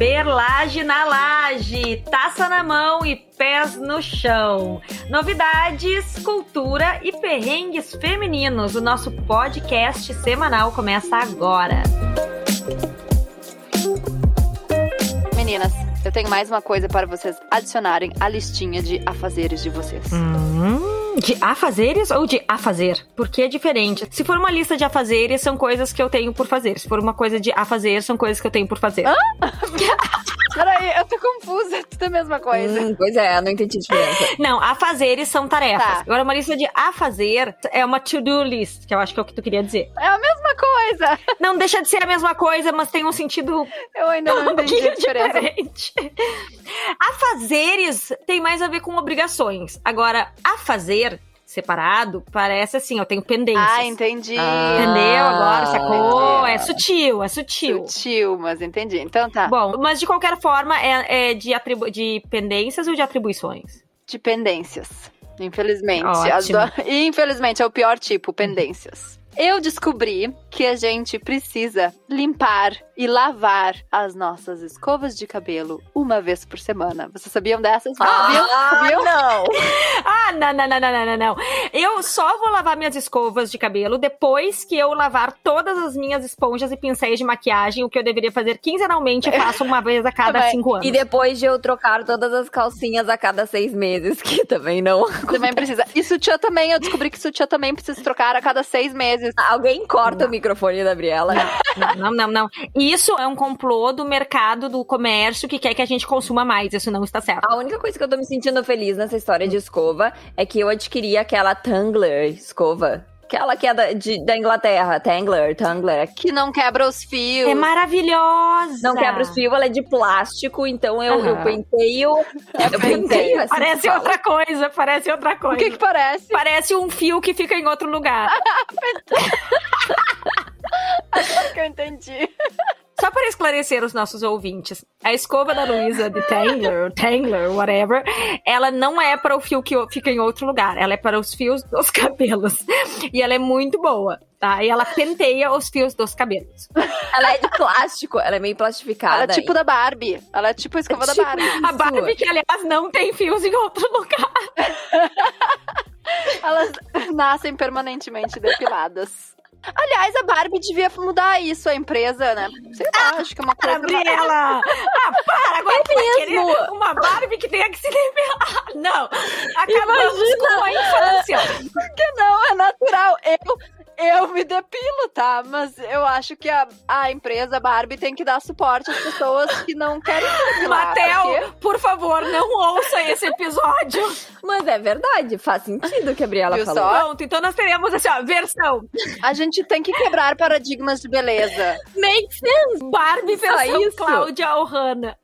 Perlage na laje, taça na mão e pés no chão. Novidades, cultura e perrengues femininos. O nosso podcast semanal começa agora. Meninas, eu tenho mais uma coisa para vocês adicionarem à listinha de afazeres de vocês. Hum, de afazeres ou de afazer? Porque é diferente. Se for uma lista de afazeres, são coisas que eu tenho por fazer. Se for uma coisa de afazer, são coisas que eu tenho por fazer. Peraí, eu tô confusa, é tudo a mesma coisa. Hum, pois é, não entendi a diferença. Não, afazeres são tarefas. Tá. Agora, uma lista de afazer é uma to-do list, que eu acho que é o que tu queria dizer. É a mesma coisa. Não deixa de ser a mesma coisa, mas tem um sentido Eu ainda não um entendi a diferença. diferente. Afazeres tem mais a ver com obrigações. Agora, a fazer separado parece assim, eu tenho pendências. Ah, entendi. Ah. Entendeu agora? Sacou? entendi. É sutil, é sutil. Sutil, mas entendi. Então tá. Bom, mas de qualquer forma, é, é de, atribu de pendências ou de atribuições? Dependências. Infelizmente. Ótimo. As do- Infelizmente, é o pior tipo, pendências. Eu descobri que a gente precisa limpar e lavar as nossas escovas de cabelo uma vez por semana. Vocês sabiam dessas? sabiam? sabiam? não! Ah, não, não, não, não, não, não, não. Eu só vou lavar minhas escovas de cabelo depois que eu lavar todas as minhas esponjas e pincéis de maquiagem, o que eu deveria fazer quinzenalmente, eu faço uma vez a cada Também. cinco anos. E depois de eu trocar todas as calcinhas a cada seis meses, que também não. Também precisa. E sutiã também, eu descobri que sutiã também precisa trocar a cada seis meses. Alguém corta o microfone da Briela. Não, não, não, não. Isso é um complô do mercado, do comércio, que quer que a gente consuma mais. Isso não está certo. A única coisa que eu tô me sentindo feliz nessa história de escova é que eu adquiri aquela Tangler escova. Aquela que é da, de- da Inglaterra, Tangler, Tangler. Que não quebra os fios. É maravilhosa. Não quebra os fios, ela é de plástico, então eu, eu Aham. penteio. Eu penteio, assim Parece que fala. outra coisa, parece outra O coisa. que que parece? Parece um fio que fica em outro lugar. que eu entendi. Só para esclarecer os nossos ouvintes, a escova da Luísa de Tangler, Tangler, whatever, ela não é para o fio que fica em outro lugar, ela é para os fios dos cabelos. E ela é muito boa, tá? E ela penteia os fios dos cabelos. Ela é de plástico, ela é meio plastificada. Ela é tipo da Barbie. Ela é tipo a escova da Tipo Barbie. A Barbie, que aliás não tem fios em outro lugar. Elas nascem permanentemente depiladas. Aliás, a Barbie devia mudar isso, a empresa, né? Sei lá, acho que é uma coisa... Gabriela! Ah, para! Agora tu vai uma Barbie que tenha que se depilar. Não! Acabamos com a infância. Por que não? É natural. Eu, eu me depilo, tá? Mas eu acho que a, a empresa Barbie tem que dar suporte às pessoas que não querem depilar. Matel, porque por favor, não ouça esse episódio. Mas é verdade, faz sentido o que a Briela Viu falou. só? Pronto, então nós teremos assim, ó, versão A gente tem que quebrar paradigmas de beleza. Make sense. Barbie versão isso? Cláudia Ohana.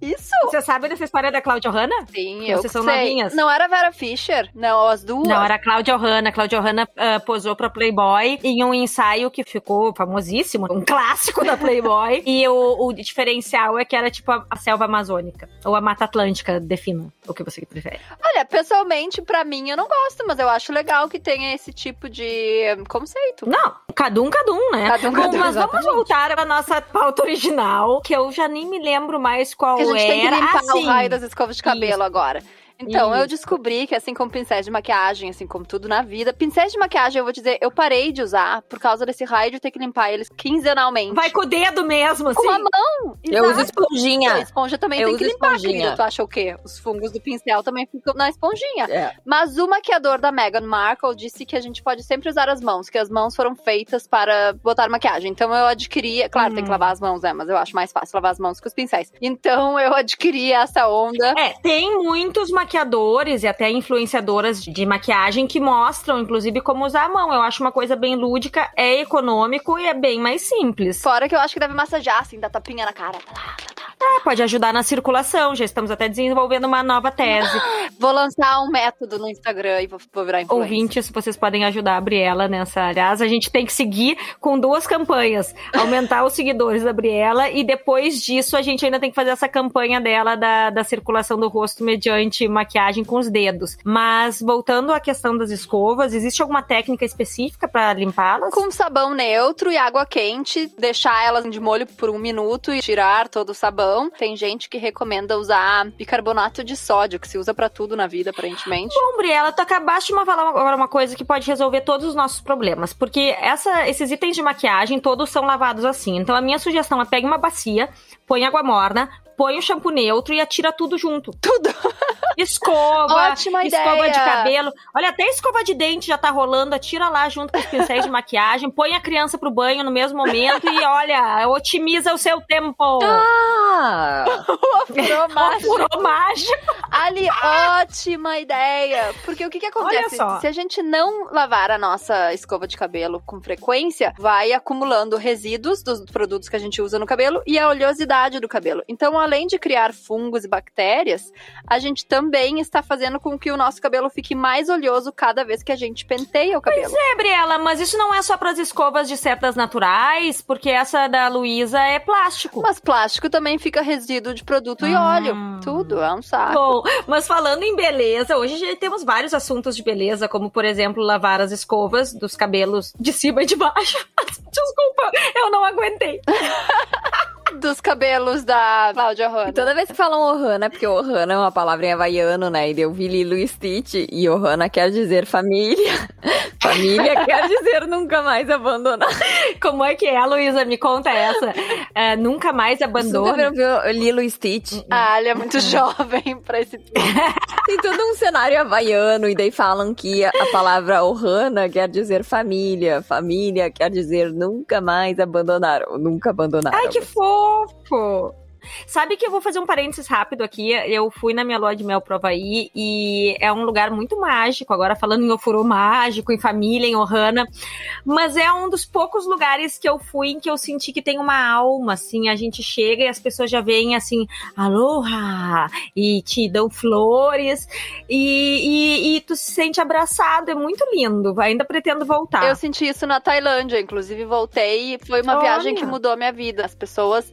Isso? Você sabe dessa história da Cláudia Ohana? Sim, Que eu vocês são sei. novinhas. Não era Vera Fischer? Não, as duas. Não, era a Cláudia Ohana. A Cláudia Ohana ah, posou pra Playboy em um ensaio que ficou famosíssimo, um clássico da Playboy. e o, o diferencial é que era tipo a, a selva amazônica, ou a Mata Atlântica, defina o que você prefere. Olha, pessoalmente, pra mim, eu não gosto, mas eu acho legal que tenha esse tipo de hum, conceito. Não, cada um, cada um, né? Cada um, Bom, cada um, mas vamos exatamente. voltar à nossa pauta original, que eu já nem me lembro mais qual gente era. tem que limpar assim, o raio das escovas de cabelo Isso. agora. Então, eu Isso. descobri que, assim como pincéis de maquiagem, assim como tudo na vida, pincéis de maquiagem, eu vou dizer, eu parei de usar por causa desse raio de ter que limpar eles quinzenalmente. Vai com o dedo mesmo, com assim. a mão! Eu uso Exato. A esponjinha. esponja também Eu tem que limpar, esponjinha. querido. Tu acha o quê? Os fungos do pincel também ficam na esponjinha. É. Mas o maquiador da Meghan Markle disse que a gente pode sempre usar as mãos, que as mãos foram feitas para botar maquiagem. Então eu adquiri, claro, tem que Hum. lavar as mãos, né? Mas eu acho mais fácil lavar as mãos que os pincéis. Então eu adquiri essa onda. É, tem muitos maquiadores e até influenciadoras de maquiagem que mostram, inclusive, como usar a mão. Eu acho uma coisa bem lúdica, é econômico e é bem mais simples. Fora que eu acho que deve massagear, assim, dar tapinha na cara. É, pode ajudar na circulação. Já estamos até desenvolvendo uma nova tese. Vou lançar um método no Instagram e vou, vou virar influencer. Ouvintes, vocês podem ajudar a Briela nessa. Aliás, a gente tem que seguir com duas campanhas: aumentar os seguidores da Briela e depois disso a gente ainda tem que fazer essa campanha dela da, da circulação do rosto mediante maquiagem com os dedos. Mas voltando à questão das escovas, existe alguma técnica específica para limpá-las? Com sabão neutro e água quente, deixar elas de molho por um minuto e tirar todo o sabão. Tem gente que recomenda usar bicarbonato de sódio, que se usa para tudo na vida, aparentemente. Bom, Briela, tu acabaste de falar agora uma coisa que pode resolver todos os nossos problemas. Porque essa, esses itens de maquiagem todos são lavados assim. Então a minha sugestão é pegue uma bacia, põe água morna, põe o shampoo neutro e atira tudo junto. Tudo! Escova, Ótima escova ideia. de cabelo. Olha, até escova de dente já tá rolando, atira lá junto com os pincéis de maquiagem, põe a criança pro banho no mesmo momento e olha, otimiza o seu tempo. Ah! Furou mágico. Furou mágico. Ali, ótima ideia. Porque o que que acontece? Olha só. Se a gente não lavar a nossa escova de cabelo com frequência, vai acumulando resíduos dos produtos que a gente usa no cabelo e a oleosidade do cabelo. Então, além de criar fungos e bactérias, a gente também está fazendo com que o nosso cabelo fique mais oleoso cada vez que a gente penteia o cabelo. É, Briela, mas isso não é só pras escovas de cerdas naturais, porque essa da Luísa é plástico. Mas plástico também fica resíduo de produto e Hum. óleo. Tudo, é um saco. Bom, mas falando em beleza, hoje já temos vários assuntos de beleza, como por exemplo, lavar as escovas dos cabelos de cima e de baixo. Desculpa, eu não aguentei. Dos cabelos da Cláudia Hanna. Toda vez que falam Ohana, porque Ohana é uma palavra em havaiano, né? E eu vi Lilo e Stitch, e Ohana quer dizer família. Família quer dizer nunca mais abandonar. Como é que é, Luísa? Me conta essa. É, nunca mais Você nunca abandona. viu Lilo e Stitch? Ah, ele é muito jovem pra esse Tem todo um cenário havaiano, e daí falam que a, a palavra Ohana quer dizer família. Família quer dizer nunca mais abandonar, ou nunca abandonar. Ai, que fofo! Sabe que eu vou fazer um parênteses rápido aqui. Eu fui na minha lua de mel pro Havaí e é um lugar muito mágico. Agora falando em ofurô mágico, em família, em Ohana. Mas é um dos poucos lugares que eu fui em que eu senti que tem uma alma, assim. A gente chega e as pessoas já veem assim, aloha! E te dão flores. E, e, e tu se sente abraçado. É muito lindo. Ainda pretendo voltar. Eu senti isso na Tailândia, inclusive voltei e foi uma Olha. viagem que mudou a minha vida. As pessoas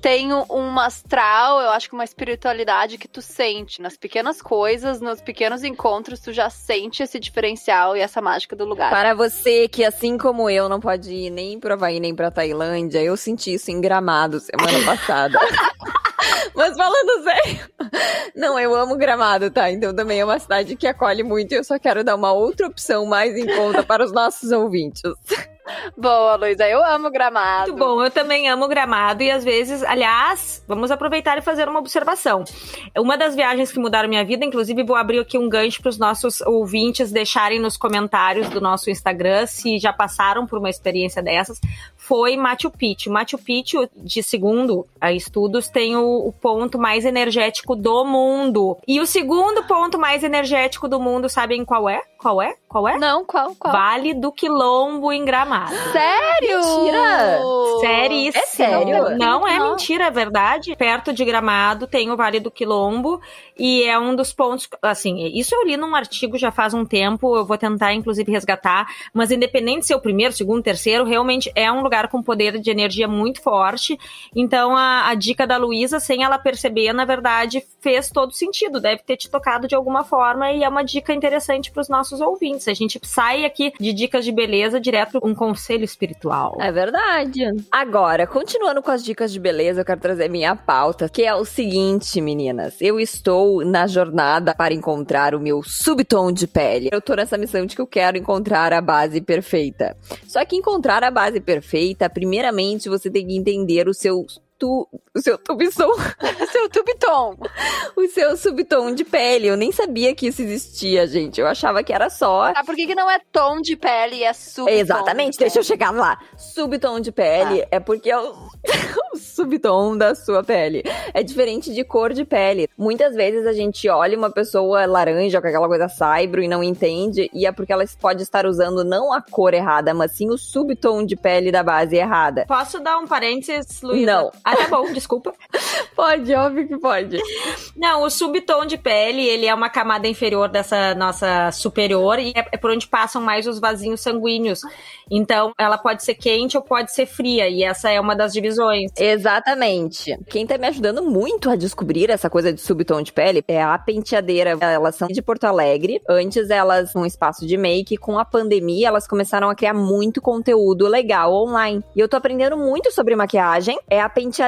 têm um astral, eu acho que uma espiritualidade que tu sente nas pequenas coisas, nos pequenos encontros, tu já sente esse diferencial e essa mágica do lugar. Para você que, assim como eu, não pode ir nem pro Havaí nem pra Tailândia, eu senti isso em Gramado semana passada. Mas falando sério, não, eu amo Gramado, tá? Então também é uma cidade que acolhe muito e eu só quero dar uma outra opção mais em conta para os nossos ouvintes. Boa, Luísa, eu amo gramado. Muito bom, eu também amo gramado e às vezes, aliás, vamos aproveitar e fazer uma observação. Uma das viagens que mudaram minha vida, inclusive vou abrir aqui um gancho para os nossos ouvintes deixarem nos comentários do nosso Instagram se já passaram por uma experiência dessas, foi Machu Picchu. Machu Picchu, de segundo a estudos, tem o, o ponto mais energético do mundo. E o segundo ponto mais energético do mundo, sabem qual é? Qual é? Qual é? Não, qual? Qual? Vale do Quilombo em Gramado. Sério? Mentira! Sério? É sério? Não é Não. mentira, é verdade. Perto de Gramado tem o Vale do Quilombo e é um dos pontos, assim, isso eu li num artigo já faz um tempo, eu vou tentar inclusive resgatar, mas independente de ser o primeiro, segundo, terceiro, realmente é um lugar com poder de energia muito forte. Então a, a dica da Luísa, sem ela perceber, na verdade, fez todo sentido, deve ter te tocado de alguma forma e é uma dica interessante para os nossos ouvintes. A gente sai aqui de dicas de beleza direto um conselho espiritual. É verdade. Agora, continuando com as dicas de beleza, eu quero trazer minha pauta, que é o seguinte, meninas. Eu estou na jornada para encontrar o meu subtom de pele. Eu tô nessa missão de que eu quero encontrar a base perfeita. Só que encontrar a base perfeita, primeiramente você tem que entender o seu tu, o seu tubisson, Seu tubiton. o seu subtom de pele. Eu nem sabia que isso existia, gente. Eu achava que era só Ah, por que, que não é tom de pele e é subtom? Exatamente, deixa eu chegar lá. Subtom de pele é porque é o, o subtom da sua pele. É diferente de cor de pele. Muitas vezes a gente olha uma pessoa laranja com aquela coisa saibro e não entende, e é porque ela pode estar usando não a cor errada, mas sim o subtom de pele da base errada. Posso dar um parênteses, Luísa? Não. Ah, tá bom, desculpa. Pode, óbvio que pode. Não, o subtom de pele, ele é uma camada inferior dessa nossa superior e é por onde passam mais os vasinhos sanguíneos. Então, ela pode ser quente ou pode ser fria, e essa é uma das divisões. Exatamente. Quem tá me ajudando muito a descobrir essa coisa de subtom de pele é a penteadeira. Elas são de Porto Alegre. Antes elas um espaço de make, com a pandemia elas começaram a criar muito conteúdo legal online. E eu tô aprendendo muito sobre maquiagem. É a penteadeira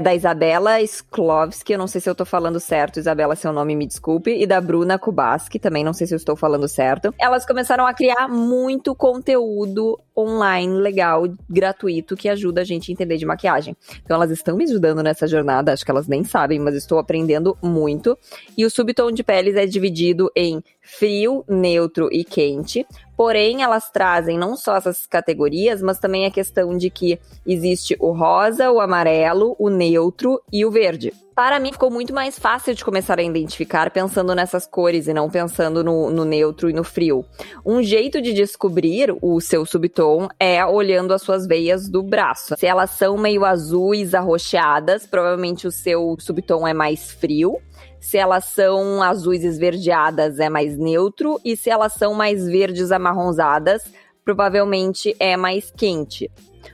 da Isabela Sklovski, eu não sei se eu tô falando certo, Isabela, seu nome me desculpe, e da Bruna Kubaski, também não sei se eu estou falando certo. Elas começaram a criar muito conteúdo online legal, gratuito, que ajuda a gente a entender de maquiagem. Então elas estão me ajudando nessa jornada, acho que elas nem sabem, mas estou aprendendo muito. E o subtom de peles é dividido em frio, neutro e quente. Porém, elas trazem não só essas categorias, mas também a questão de que existe o rosa, o amarelo, o neutro e o verde. Para mim, ficou muito mais fácil de começar a identificar pensando nessas cores e não pensando no, no neutro e no frio. Um jeito de descobrir o seu subtom é olhando as suas veias do braço. Se elas são meio azuis, arroxeadas, provavelmente o seu subtom é mais frio. Se elas são azuis esverdeadas, é mais neutro. E se elas são mais verdes amarronzadas, provavelmente é mais quente.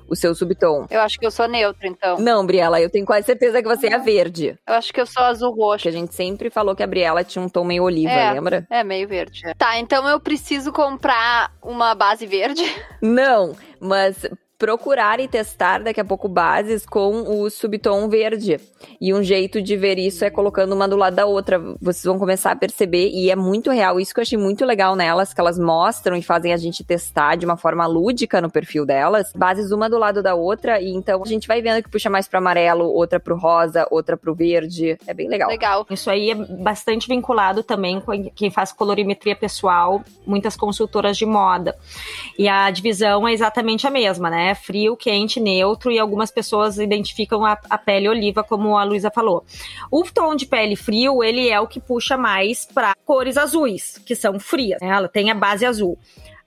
O seu subtom. Eu acho que eu sou neutro, então. Não, Briela, eu tenho quase certeza que você é verde. Eu acho que eu sou azul roxo. Que a gente sempre falou que a Briela tinha um tom meio oliva, é, lembra? É, meio verde. Tá, então eu preciso comprar uma base verde? Não, mas procurar e testar daqui a pouco bases com o subtom verde. E um jeito de ver isso é colocando uma do lado da outra. Vocês vão começar a perceber, e é muito real. Isso que eu achei muito legal nelas, que elas mostram e fazem a gente testar de uma forma lúdica no perfil delas, bases uma do lado da outra, e então a gente vai vendo que puxa mais para amarelo, outra pro rosa, outra pro verde. É bem legal. Legal. Isso aí é bastante vinculado também com quem faz colorimetria pessoal, muitas consultoras de moda. E a divisão é exatamente a mesma, né? Frio, quente, neutro, e algumas pessoas identificam a, a pele oliva, como a Luísa falou. O tom de pele frio, ele é o que puxa mais para cores azuis, que são frias, né? Ela tem a base azul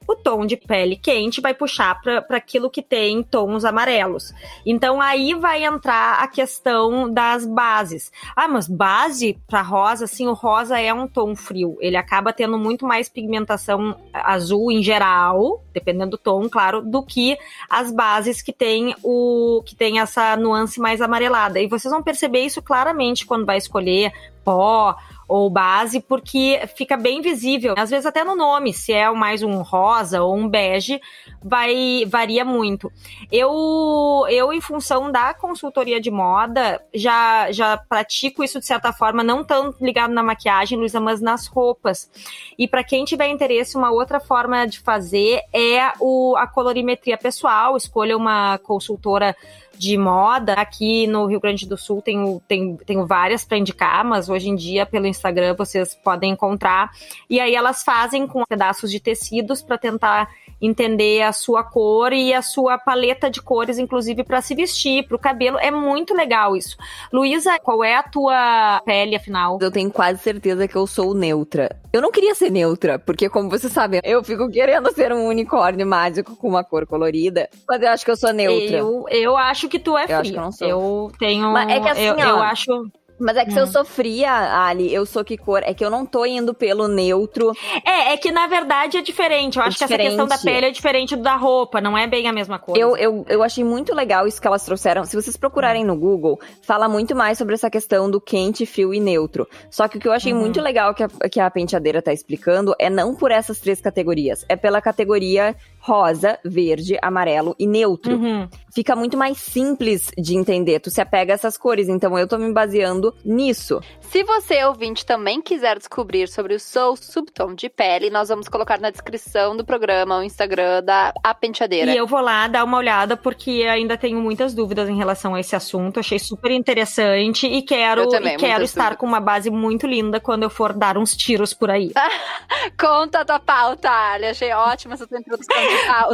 o tom de pele quente vai puxar para aquilo que tem tons amarelos. Então aí vai entrar a questão das bases. Ah, mas base para rosa, assim, o rosa é um tom frio. Ele acaba tendo muito mais pigmentação azul em geral, dependendo do tom, claro, do que as bases que tem o que tem essa nuance mais amarelada. E vocês vão perceber isso claramente quando vai escolher pó ou base, porque fica bem visível. Às vezes até no nome, se é mais um rosa ou um bege, vai varia muito. Eu, eu em função da consultoria de moda, já já pratico isso de certa forma, não tão ligado na maquiagem, Luísa, mas nas roupas. E para quem tiver interesse, uma outra forma de fazer é o, a colorimetria pessoal. Escolha uma consultora de moda. Aqui no Rio Grande do Sul tenho, tenho, tenho várias para indicar, mas hoje em dia pelo Instagram vocês podem encontrar. E aí elas fazem com pedaços de tecidos para tentar entender a sua cor e a sua paleta de cores, inclusive para se vestir, para o cabelo. É muito legal isso. Luísa, qual é a tua pele, afinal? Eu tenho quase certeza que eu sou neutra. Eu não queria ser neutra, porque, como você sabe, eu fico querendo ser um unicórnio mágico com uma cor colorida, mas eu acho que eu sou neutra. Eu, eu acho que tu é eu fria. Acho que eu, não sou. eu tenho. Mas é que assim, eu, ó, eu acho. Mas é que se eu sofria, Ali, eu sou que cor? É que eu não tô indo pelo neutro. É, é que na verdade é diferente. Eu É acho que essa questão da diferente. pele é diferente da roupa, não é bem a mesma coisa. Eu, eu, eu achei muito legal isso que elas trouxeram. Se vocês procurarem no Google, fala muito mais sobre essa questão do quente, frio e neutro. Só que o que eu achei Uhum. muito legal que a, que a penteadeira tá explicando é não por essas três categorias, é pela categoria rosa, verde, amarelo e neutro. Uhum. Fica muito mais simples de entender. Tu se apega a essas cores, então eu tô me baseando nisso. Se você, ouvinte, também quiser descobrir sobre o seu subtom de pele, nós vamos colocar na descrição do programa o Instagram da A Penteadeira. E eu vou lá dar uma olhada porque ainda tenho muitas dúvidas em relação a esse assunto. Achei super interessante e quero, também, e quero estar dúvidas. com uma base muito linda quando eu for dar uns tiros por aí. Conta a tua pauta, Ali. Achei ótima essa tua introdução de Ah,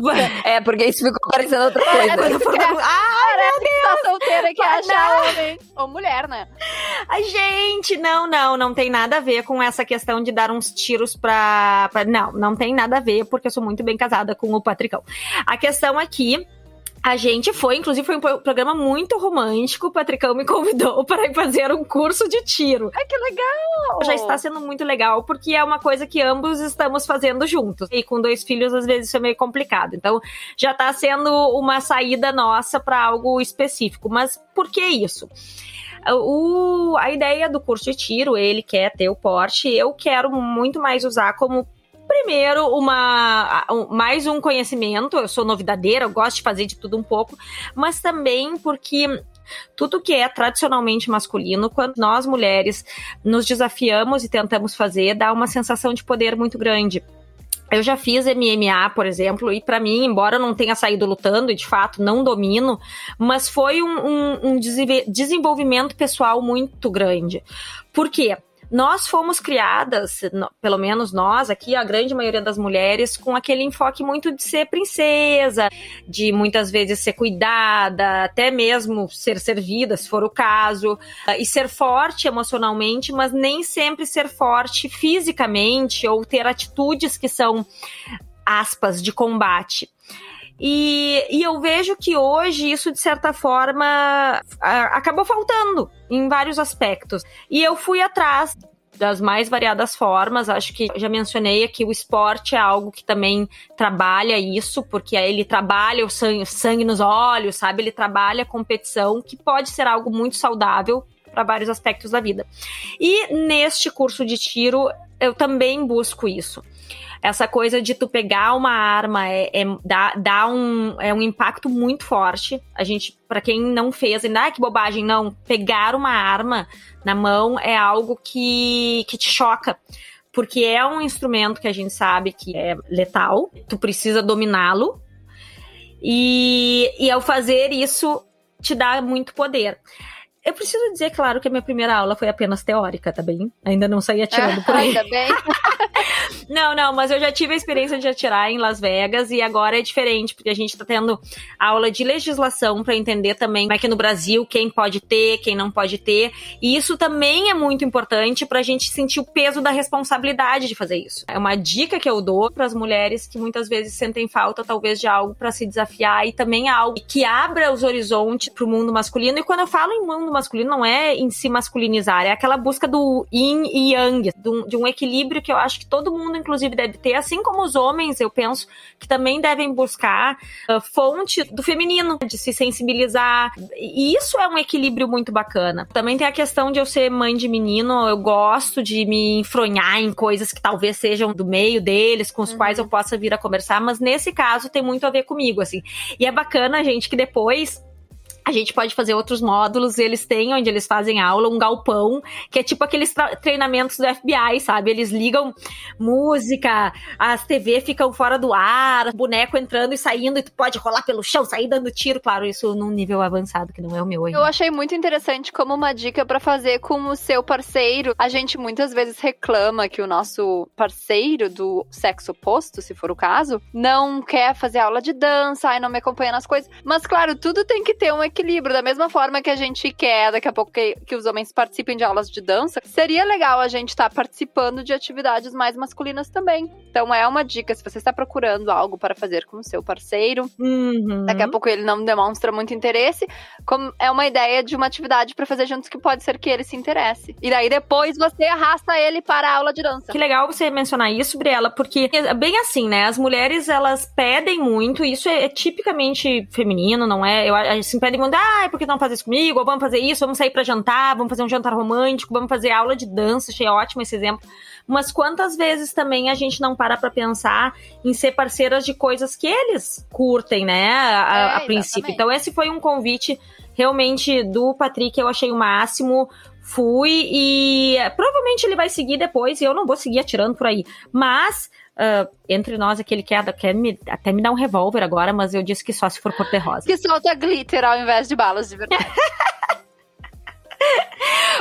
é, porque isso ficou parecendo outra coisa. É, quando for... Ah, meu Deus! Tá solteira que achar homem ou mulher, né? Ai, gente, não, não, não tem nada a ver com essa questão de dar uns tiros pra, pra... Não, não tem nada a ver, porque eu sou muito bem casada com o Patricão. A questão aqui a gente foi, inclusive foi um programa muito romântico. O Patricão me convidou para ir fazer um curso de tiro. Ai, que legal! Já está sendo muito legal, porque é uma coisa que ambos estamos fazendo juntos. E com dois filhos, às vezes, isso é meio complicado. Então, já está sendo uma saída nossa para algo específico. Mas por que isso? O, a ideia do curso de tiro, ele quer ter o porte, eu quero muito mais usar como primeiro, uma mais um conhecimento. Eu sou novidadeira, eu gosto de fazer de tudo um pouco, mas também porque tudo que é tradicionalmente masculino, quando nós mulheres nos desafiamos e tentamos fazer, dá uma sensação de poder muito grande. Eu já fiz MMA, por exemplo, e para mim, embora eu não tenha saído lutando, e de fato não domino, mas foi um, um, um desenvolvimento pessoal muito grande. Por quê? Nós fomos criadas, pelo menos nós aqui, a grande maioria das mulheres, com aquele enfoque muito de ser princesa, de muitas vezes ser cuidada, até mesmo ser servida, se for o caso, e ser forte emocionalmente, mas nem sempre ser forte fisicamente ou ter atitudes que são aspas de combate. E, e eu vejo que hoje isso, de certa forma, acabou faltando em vários aspectos. E eu fui atrás das mais variadas formas. Acho que já mencionei aqui o esporte é algo que também trabalha isso, porque ele trabalha o sangue, sangue nos olhos, sabe? Ele trabalha a competição, que pode ser algo muito saudável para vários aspectos da vida. E neste curso de tiro, eu também busco isso essa coisa de tu pegar uma arma é, é dá, dá um, é um impacto muito forte. A gente, para quem não fez, ainda, ah, que bobagem, não. Pegar uma arma na mão é algo que, que te choca porque é um instrumento que a gente sabe que é letal, tu precisa dominá-lo, e, e ao fazer isso, te dá muito poder. Eu preciso dizer, claro, que a minha primeira aula foi apenas teórica, tá bem? Ainda não saí atirando por aí. Ainda bem. não, não, mas eu já tive a experiência de atirar em Las Vegas e agora é diferente, porque a gente tá tendo aula de legislação para entender também como é que no Brasil quem pode ter, quem não pode ter. E isso também é muito importante pra gente sentir o peso da responsabilidade de fazer isso. É uma dica que eu dou para as mulheres que muitas vezes sentem falta, talvez, de algo para se desafiar e também algo que abra os horizontes pro mundo masculino. E quando eu falo em mundo masculino não é em se masculinizar, é aquela busca do yin e yang, de um equilíbrio que eu acho que todo mundo, inclusive, deve ter, assim como os homens, eu penso, que também devem buscar uh, fonte do feminino, de se sensibilizar. E isso é um equilíbrio muito bacana. Também tem a questão de eu ser mãe de menino, eu gosto de me enfronhar em coisas que talvez sejam do meio deles, com os uhum. quais eu possa vir a conversar, mas nesse caso tem muito a ver comigo, assim. E é bacana, gente, que depois a gente pode fazer outros módulos, eles têm onde eles fazem aula, um galpão, que é tipo aqueles treinamentos do FBI, sabe? Eles ligam música, as TV ficam fora do ar, boneco entrando e saindo, e tu pode rolar pelo chão, sair dando tiro, claro, isso num nível avançado, que não é o meu ainda. Eu achei muito interessante como uma dica para fazer com o seu parceiro. A gente muitas vezes reclama que o nosso parceiro do sexo oposto, se for o caso, não quer fazer aula de dança, e não me acompanha nas coisas. Mas claro, tudo tem que ter um equilíbrio. Da mesma forma que a gente quer daqui a pouco que, que os homens participem de aulas de dança, seria legal a gente estar tá participando de atividades mais masculinas também. Então é uma dica, se você está procurando algo para fazer com o seu parceiro, uhum. daqui a pouco ele não demonstra muito interesse, como é uma ideia de uma atividade para fazer juntos que pode ser que ele se interesse. E daí depois você arrasta ele para a aula de dança. Que legal você mencionar isso, Briela, porque é bem assim, né? As mulheres elas pedem muito, isso é, é tipicamente feminino, não é? Eu, assim, pedem mundo, ah, por que não fazer isso comigo? Ou vamos fazer isso, vamos sair para jantar, vamos fazer um jantar romântico, vamos fazer aula de dança, achei ótimo esse exemplo. Mas quantas vezes também a gente não para pra pensar em ser parceiras de coisas que eles curtem, né? A, é, a princípio. Então, esse foi um convite realmente do Patrick, eu achei o máximo fui e provavelmente ele vai seguir depois e eu não vou seguir atirando por aí. Mas Uh, entre nós, aquele que quer, quer me, até me dar um revólver agora, mas eu disse que só se for cor-de-rosa. Que solta glitter ao invés de balas de verdade.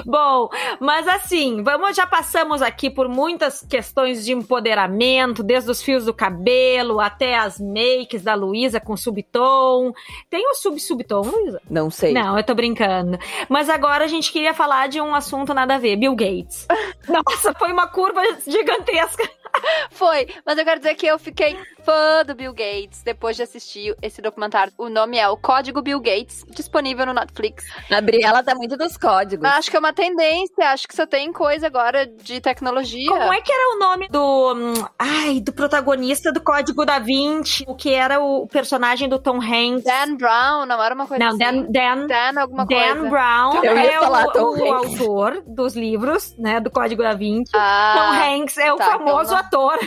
Bom, mas assim, vamos já passamos aqui por muitas questões de empoderamento, desde os fios do cabelo até as makes da Luísa com subtom. Tem o sub-subtom, Luísa? Não sei. Não, eu tô brincando. Mas agora a gente queria falar de um assunto nada a ver, Bill Gates. Nossa, foi uma curva gigantesca. Foi, mas eu quero dizer que eu fiquei fã do Bill Gates depois de assistir esse documentário. O nome é O Código Bill Gates, disponível no Netflix. A Briela tá muito dos códigos. Acho que é uma tendência, acho que só tem coisa agora de tecnologia. Como é que era o nome do. hum, Ai, do protagonista do Código da Vinci, o que era o personagem do Tom Hanks? Dan Brown, não era uma coisa Não, assim? Dan, Dan, Dan alguma Dan coisa. Brown Eu ia é falar o, Tom o Hanks. autor dos livros, né, do Código da Vinci. Ah, Tom Hanks é o tá, famoso então ator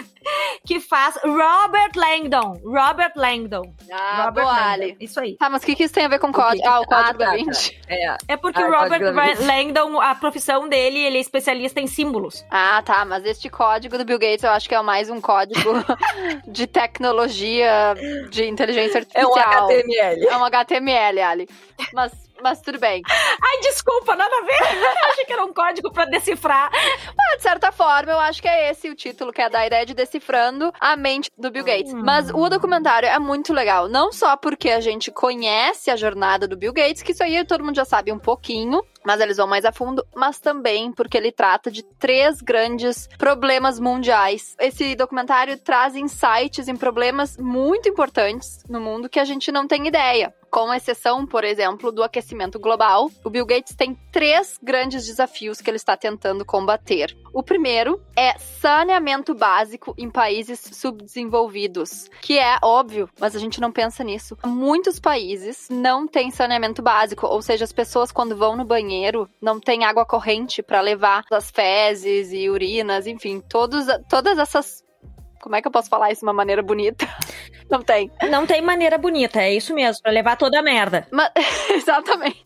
que faz Robert Langdon. Robert Langdon. Ah, Robert boa, Langdon. Ali. Isso aí. Tá, mas o que, que isso tem a ver com código? Ah, o código da tá, Vinci. tá. É. É porque Ah, o Robert da. Langdon, a profissão dele, ele é especialista em símbolos. Ah, tá, mas este código do Bill Gates eu acho que é mais um código de tecnologia de inteligência É um artificial. HTML. É um HTML, Ali. Mas, mas tudo bem. Ai, desculpa, nada a ver. Achei que era um código pra decifrar. Mas, de certa forma, eu acho que é esse o título, que é da ideia de decifrando a mente do Bill Gates. Hum. Mas o documentário é muito legal. Não só porque a gente conhece a jornada do Bill Gates, que isso aí todo mundo já sabe um pouquinho, mas eles vão mais a fundo, mas também porque ele trata de três grandes problemas mundiais. Esse documentário traz insights em problemas muito importantes no mundo que a gente não tem ideia. Com exceção, por exemplo, do aquecimento global, o Bill Gates tem três grandes desafios que ele está tentando combater. O primeiro é saneamento básico em países subdesenvolvidos, que é óbvio, mas a gente não pensa nisso. Muitos países não têm saneamento básico, ou seja, as pessoas quando vão no banheiro não têm água corrente para levar as fezes e urinas, enfim, todos, todas essas como é que eu posso falar isso de uma maneira bonita? Não tem. Não tem maneira bonita, é isso mesmo, pra levar toda a merda. Mas, exatamente.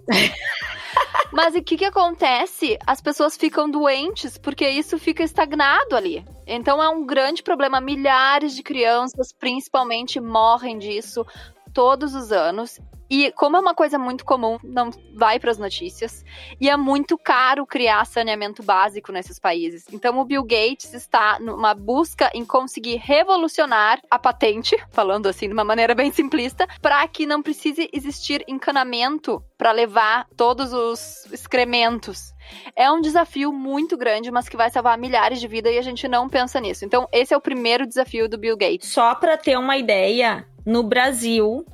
Mas o que que acontece? As pessoas ficam doentes porque isso fica estagnado ali. Então é um grande problema. Milhares de crianças, principalmente, morrem disso todos os anos. E como é uma coisa muito comum, não vai para as notícias. E é muito caro criar saneamento básico nesses países. Então o Bill Gates está numa busca em conseguir revolucionar a patente, falando assim de uma maneira bem simplista, para que não precise existir encanamento para levar todos os excrementos. É um desafio muito grande, mas que vai salvar milhares de vidas e a gente não pensa nisso. Então, esse é o primeiro desafio do Bill Gates. Só pra ter uma ideia, no Brasil,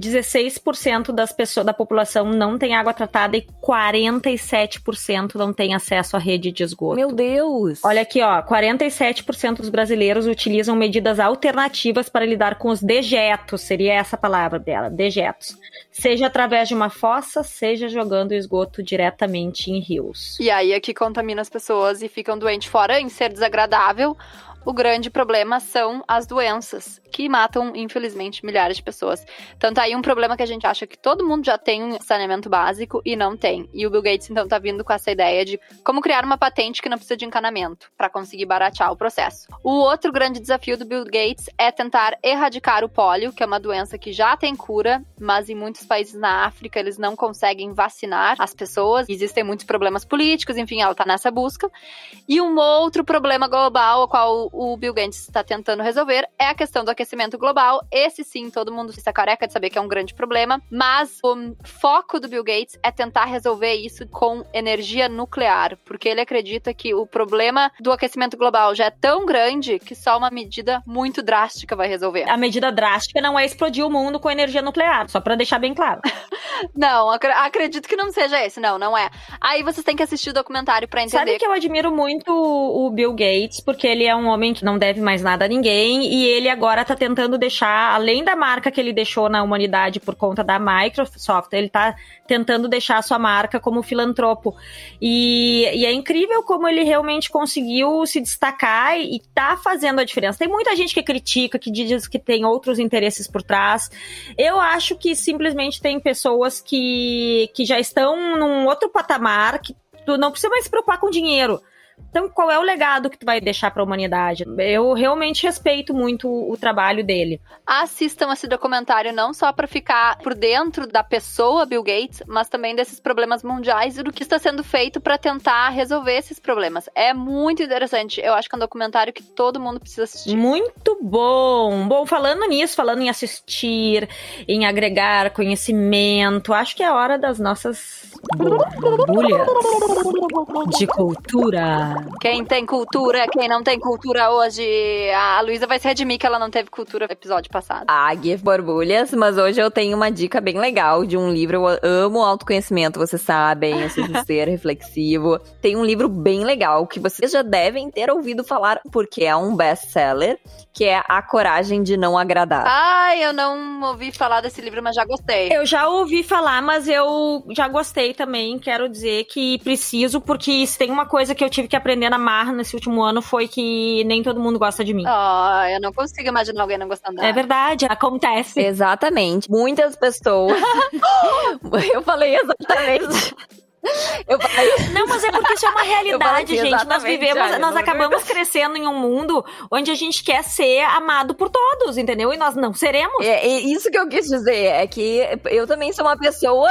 16% das pessoas da população não tem água tratada e 47% não tem acesso à rede de esgoto. Meu Deus. Olha aqui, ó, 47% dos brasileiros utilizam medidas alternativas para lidar com os dejetos, seria essa a palavra dela, dejetos. Seja através de uma fossa, seja jogando o esgoto diretamente em rios. E aí é que contamina as pessoas e ficam doentes. Fora em ser desagradável, o grande problema são as doenças, que matam, infelizmente, milhares de pessoas. Então tá aí um problema que a gente acha que todo mundo já tem um saneamento básico e não tem. E o Bill Gates, então, tá vindo com essa ideia de como criar uma patente que não precisa de encanamento, para conseguir baratear o processo. O outro grande desafio do Bill Gates é tentar erradicar o pólio, que é uma doença que já tem cura, mas em muitos países na África eles não conseguem vacinar as pessoas. Existem muitos problemas políticos, enfim, ela tá nessa busca. E um outro problema global, o qual o Bill Gates está tentando resolver, é a questão do aquecimento global. Esse sim, todo mundo está careca de saber que é um grande problema, mas o foco do Bill Gates é tentar resolver isso com energia nuclear, porque ele acredita que o problema do aquecimento global já é tão grande que só uma medida muito drástica vai resolver. A medida drástica não é explodir o mundo com energia nuclear, só pra deixar bem claro. Não, acre- acredito que não seja esse, não, não é. Aí vocês têm que assistir o documentário pra entender. Sabe que eu admiro muito o Bill Gates, porque ele é um homem que não deve mais nada a ninguém e ele agora tá tentando deixar, além da marca que ele deixou na humanidade por conta da Microsoft, ele tá tentando deixar a sua marca como filantropo. E, e é incrível como ele realmente conseguiu se destacar e, e tá fazendo a diferença. Tem muita gente que critica, que diz que tem outros interesses por trás. Eu acho que simplesmente tem pessoas que, que já estão num outro patamar, que tu não precisa mais se preocupar com dinheiro. Então, qual é o legado que tu vai deixar para a humanidade? Eu realmente respeito muito o trabalho dele. Assistam esse documentário não só para ficar por dentro da pessoa Bill Gates, mas também desses problemas mundiais e do que está sendo feito para tentar resolver esses problemas. É muito interessante. Eu acho que é um documentário que todo mundo precisa assistir. Muito bom. Bom, falando nisso, falando em assistir, em agregar conhecimento, acho que é hora das nossas borbulhas de cultura. Quem tem cultura, quem não tem cultura hoje. A Luísa vai se redimir que ela não teve cultura no episódio passado. Águia borbulhas, mas hoje eu tenho uma dica bem legal de um livro. Eu amo autoconhecimento, vocês sabem, eu sou ser reflexivo. Tem um livro bem legal que vocês já devem ter ouvido falar, porque é um best-seller, que é A Coragem de Não Agradar. Ai, eu não ouvi falar desse livro, mas já gostei. Eu já ouvi falar, mas eu já gostei também. Quero dizer que preciso, porque se tem uma coisa que eu tive que aprender aprender na marra nesse último ano foi que nem todo mundo gosta de mim. Oh, eu não consigo imaginar alguém não gostando dela. É verdade, acontece. Exatamente. Muitas pessoas. eu falei exatamente. Eu. Não, mas é porque isso é uma realidade, assim, gente. Nós vivemos, nós acabamos crescendo em um mundo onde a gente quer ser amado por todos, entendeu? E nós não seremos. É, é isso que eu quis dizer. É que eu também sou uma pessoa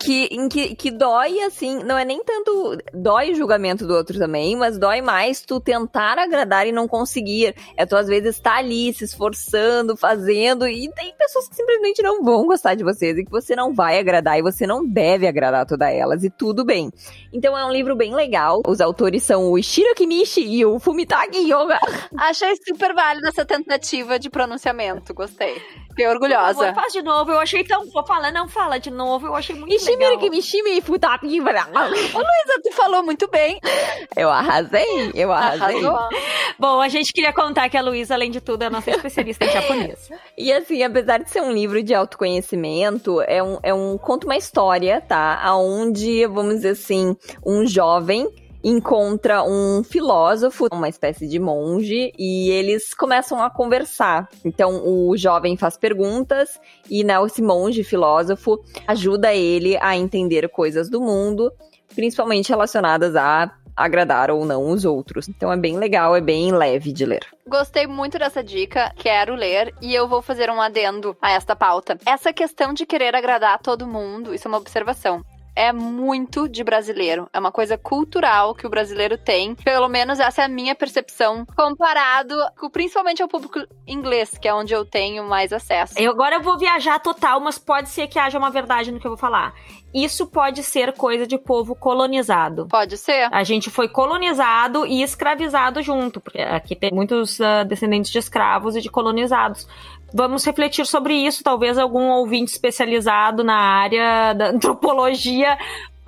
que, em que, que dói, assim, não é nem tanto. Dói o julgamento do outro também, mas dói mais tu tentar agradar e não conseguir. É tu, às vezes, estar tá ali se esforçando, fazendo, e tem pessoas que simplesmente não vão gostar de vocês e que você não vai agradar e você não deve agradar todas elas. E tudo bem. Então é um livro bem legal. Os autores são o Ishiro Kimishi e o Fumitagi Yoga. Achei super válida essa tentativa de pronunciamento, gostei. Fiquei orgulhosa. Favor, faz de novo, eu achei tão. Vou falar, não fala de novo, eu achei muito Ishimiri legal. Kimishimi Futaki Ô, Luísa, tu falou muito bem. Eu arrasei, eu arrasei. Arrasou. Bom, a gente queria contar que a Luísa, além de tudo, é a nossa especialista em japonês. E assim, apesar de ser um livro de autoconhecimento, é um, é um conta uma história, tá? Aonde, vamos dizer assim, um jovem encontra um filósofo, uma espécie de monge, e eles começam a conversar. Então o jovem faz perguntas e né, esse monge filósofo ajuda ele a entender coisas do mundo, principalmente relacionadas a agradar ou não os outros. Então é bem legal, é bem leve de ler. Gostei muito dessa dica, quero ler e eu vou fazer um adendo a esta pauta. Essa questão de querer agradar a todo mundo, isso é uma observação é muito de brasileiro. É uma coisa cultural que o brasileiro tem. Pelo menos essa é a minha percepção, comparado com, principalmente ao público inglês, que é onde eu tenho mais acesso. Eu agora eu vou viajar total, mas pode ser que haja uma verdade no que eu vou falar. Isso pode ser coisa de povo colonizado. Pode ser. A gente foi colonizado e escravizado junto, porque aqui tem muitos uh, descendentes de escravos e de colonizados. Vamos refletir sobre isso. Talvez algum ouvinte especializado na área da antropologia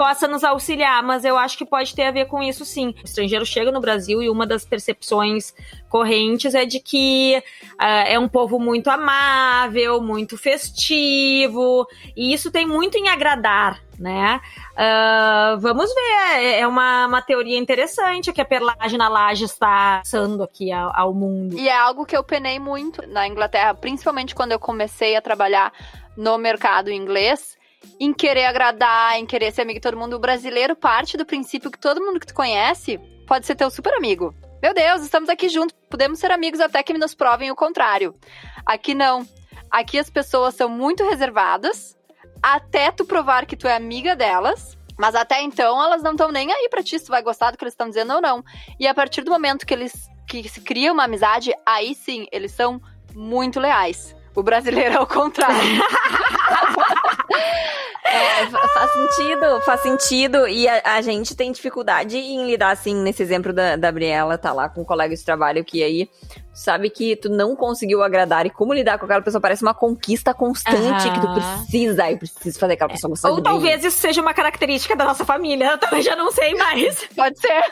possa nos auxiliar, mas eu acho que pode ter a ver com isso sim. O estrangeiro chega no Brasil e uma das percepções correntes é de que uh, é um povo muito amável, muito festivo, e isso tem muito em agradar, né? Uh, vamos ver, é, é uma, uma teoria interessante que a perlagem na laje está passando aqui ao, ao mundo. E é algo que eu penei muito na Inglaterra, principalmente quando eu comecei a trabalhar no mercado inglês, em querer agradar, em querer ser amigo de todo mundo. O brasileiro parte do princípio que todo mundo que tu conhece pode ser teu super amigo. Meu Deus, estamos aqui juntos, podemos ser amigos até que nos provem o contrário. Aqui não. Aqui as pessoas são muito reservadas, até tu provar que tu é amiga delas. Mas até então elas não estão nem aí pra ti se tu vai gostar do que eles estão dizendo ou não. E a partir do momento que eles que se cria uma amizade, aí sim, eles são muito leais. O brasileiro é o contrário. É, faz sentido, faz sentido. E a, a, gente tem dificuldade em lidar assim, nesse exemplo da, Gabriela, tá lá com um colega de trabalho que aí sabe que tu não conseguiu agradar e como lidar com aquela pessoa parece uma conquista constante uhum. que tu precisa e precisa fazer aquela pessoa gostar Ou de talvez mim. isso seja uma característica da nossa família, eu também já não sei mais. Pode ser.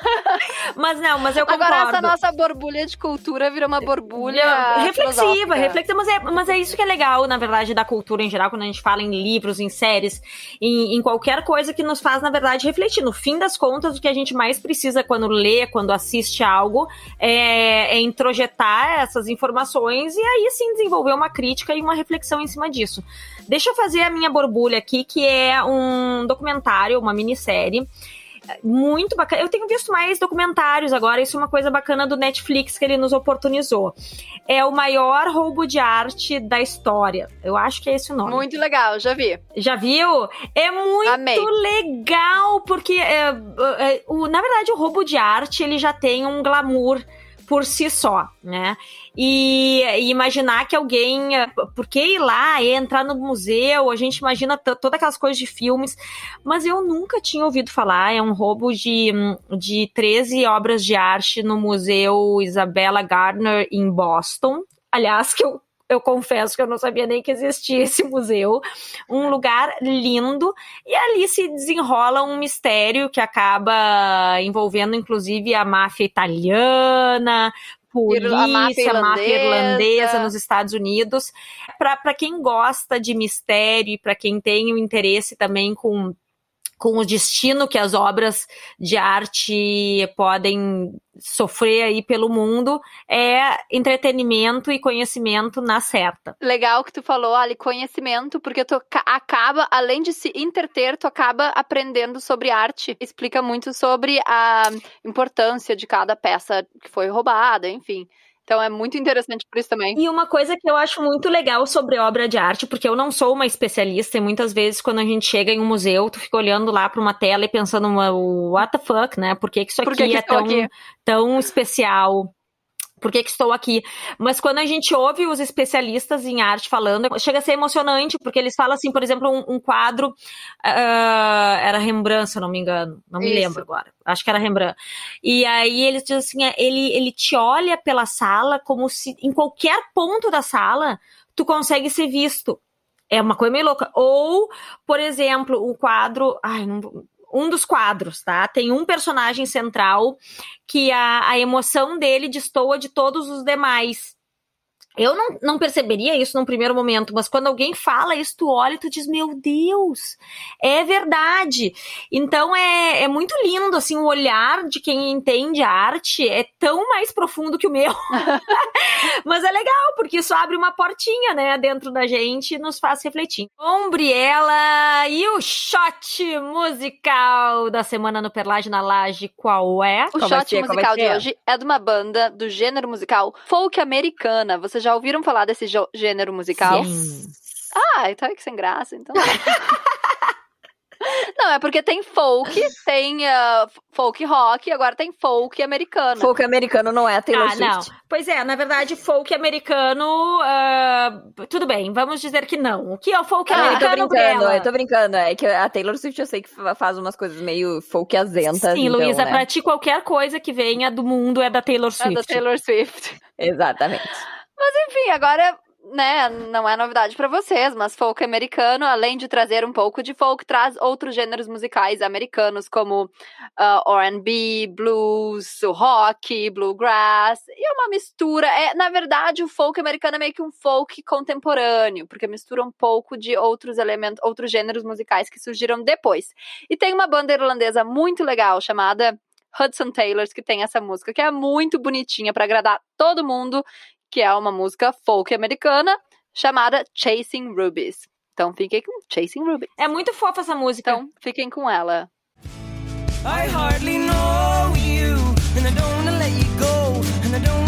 mas não, mas eu concordo. Agora essa nossa borbulha de cultura virou uma borbulha reflexiva, reflexiva, mas é, mas é isso que é legal, na verdade, da cultura em geral, quando a gente fala em livros, em séries, em, em qualquer coisa que nos faz, na verdade, refletir. No fim das contas, o que a gente mais precisa quando lê, quando assiste algo, é, é introjetar essas informações e aí sim desenvolver uma crítica e uma reflexão em cima disso. Deixa eu fazer a minha borbulha aqui, que é um documentário, uma minissérie Muito bacana. Eu tenho visto mais documentários agora, isso é uma coisa bacana do Netflix que ele nos oportunizou. É o maior roubo de arte da história. Eu acho que é esse o nome. Muito legal, já vi. Já viu? É muito Amei. legal, porque, é, é, o, na verdade, o roubo de arte ele já tem um glamour por si só, né? E, e imaginar que alguém. Por que ir lá e entrar no museu? A gente imagina todas aquelas coisas de filmes, mas eu nunca tinha ouvido falar. É um roubo de, de 13 obras de arte no Museu Isabella Gardner em Boston. Aliás, que eu eu confesso que eu não sabia nem que existia esse museu. Um lugar lindo. E ali se desenrola um mistério que acaba envolvendo, inclusive, a máfia italiana, polícia, a máfia irlandesa. máfia irlandesa nos Estados Unidos. Para quem gosta de mistério e para quem tem o um interesse também com com o destino que as obras de arte podem sofrer aí pelo mundo é entretenimento e conhecimento na certa. Legal que tu falou, Ali, conhecimento, porque tu acaba, além de se interter, tu acaba aprendendo sobre arte. Explica muito sobre a importância de cada peça que foi roubada, enfim. Então é muito interessante por isso também. E uma coisa que eu acho muito legal sobre obra de arte, porque eu não sou uma especialista e muitas vezes quando a gente chega em um museu, tu fica olhando lá para uma tela e pensando, what the fuck, né? Por que, que isso aqui que é tão, aqui? tão especial? Por que, que, estou aqui? Mas quando a gente ouve os especialistas em arte falando, chega a ser emocionante, porque eles falam assim, por exemplo, um, um quadro uh, era Rembrandt, se eu não me engano, não me Isso. lembro agora, acho que era Rembrandt. E aí eles dizem assim, é, ele, ele te olha pela sala como se em qualquer ponto da sala tu consegue ser visto. É uma coisa meio louca. Ou, por exemplo, o quadro. Ai, não, um dos quadros, tá? Tem um personagem central que a, a emoção dele destoa de todos os demais. Eu não, não perceberia isso num primeiro momento, mas quando alguém fala isso, tu olha e tu diz, meu Deus, é verdade. Então é, é muito lindo, assim, o olhar de quem entende arte é tão mais profundo que o meu. mas é legal, porque isso abre uma portinha, né, dentro da gente e nos faz refletir. Ombriela e o shot musical da semana no Perlage na Laje, qual é? O Como shot é musical de hoje é de uma banda do gênero musical folk americana. Você já ouviram falar desse gênero musical? Sim. Ah, então é que sem graça, então. Não, é porque tem folk, tem uh, folk rock, agora tem folk americano. Folk americano não é a Taylor ah, Swift. Não. Pois é, na verdade, folk americano. Uh, tudo bem, vamos dizer que não. O que é o folk ah, americano? Eu tô brincando, eu tô brincando. É que a Taylor Swift eu sei que faz umas coisas meio folk azentas. Sim, então, Luísa, né? pra ti qualquer coisa que venha do mundo é da Taylor Swift. É da Taylor Swift. Exatamente. Mas enfim, agora né, não é novidade para vocês, mas folk americano, além de trazer um pouco de folk, traz outros gêneros musicais americanos, como uh, R&B, blues, rock, bluegrass, e é uma mistura, é, na verdade, o folk americano é meio que um folk contemporâneo, porque mistura um pouco de outros elementos, outros gêneros musicais que surgiram depois. E tem uma banda irlandesa muito legal, chamada Hudson Taylors, que tem essa música, que é muito bonitinha para agradar todo mundo, que é uma música folk americana chamada Chasing Rubies. Então fiquem com Chasing Rubies. É muito fofa essa música. Então fiquem com ela. I hardly know you, and I don't wanna let you go, and I don't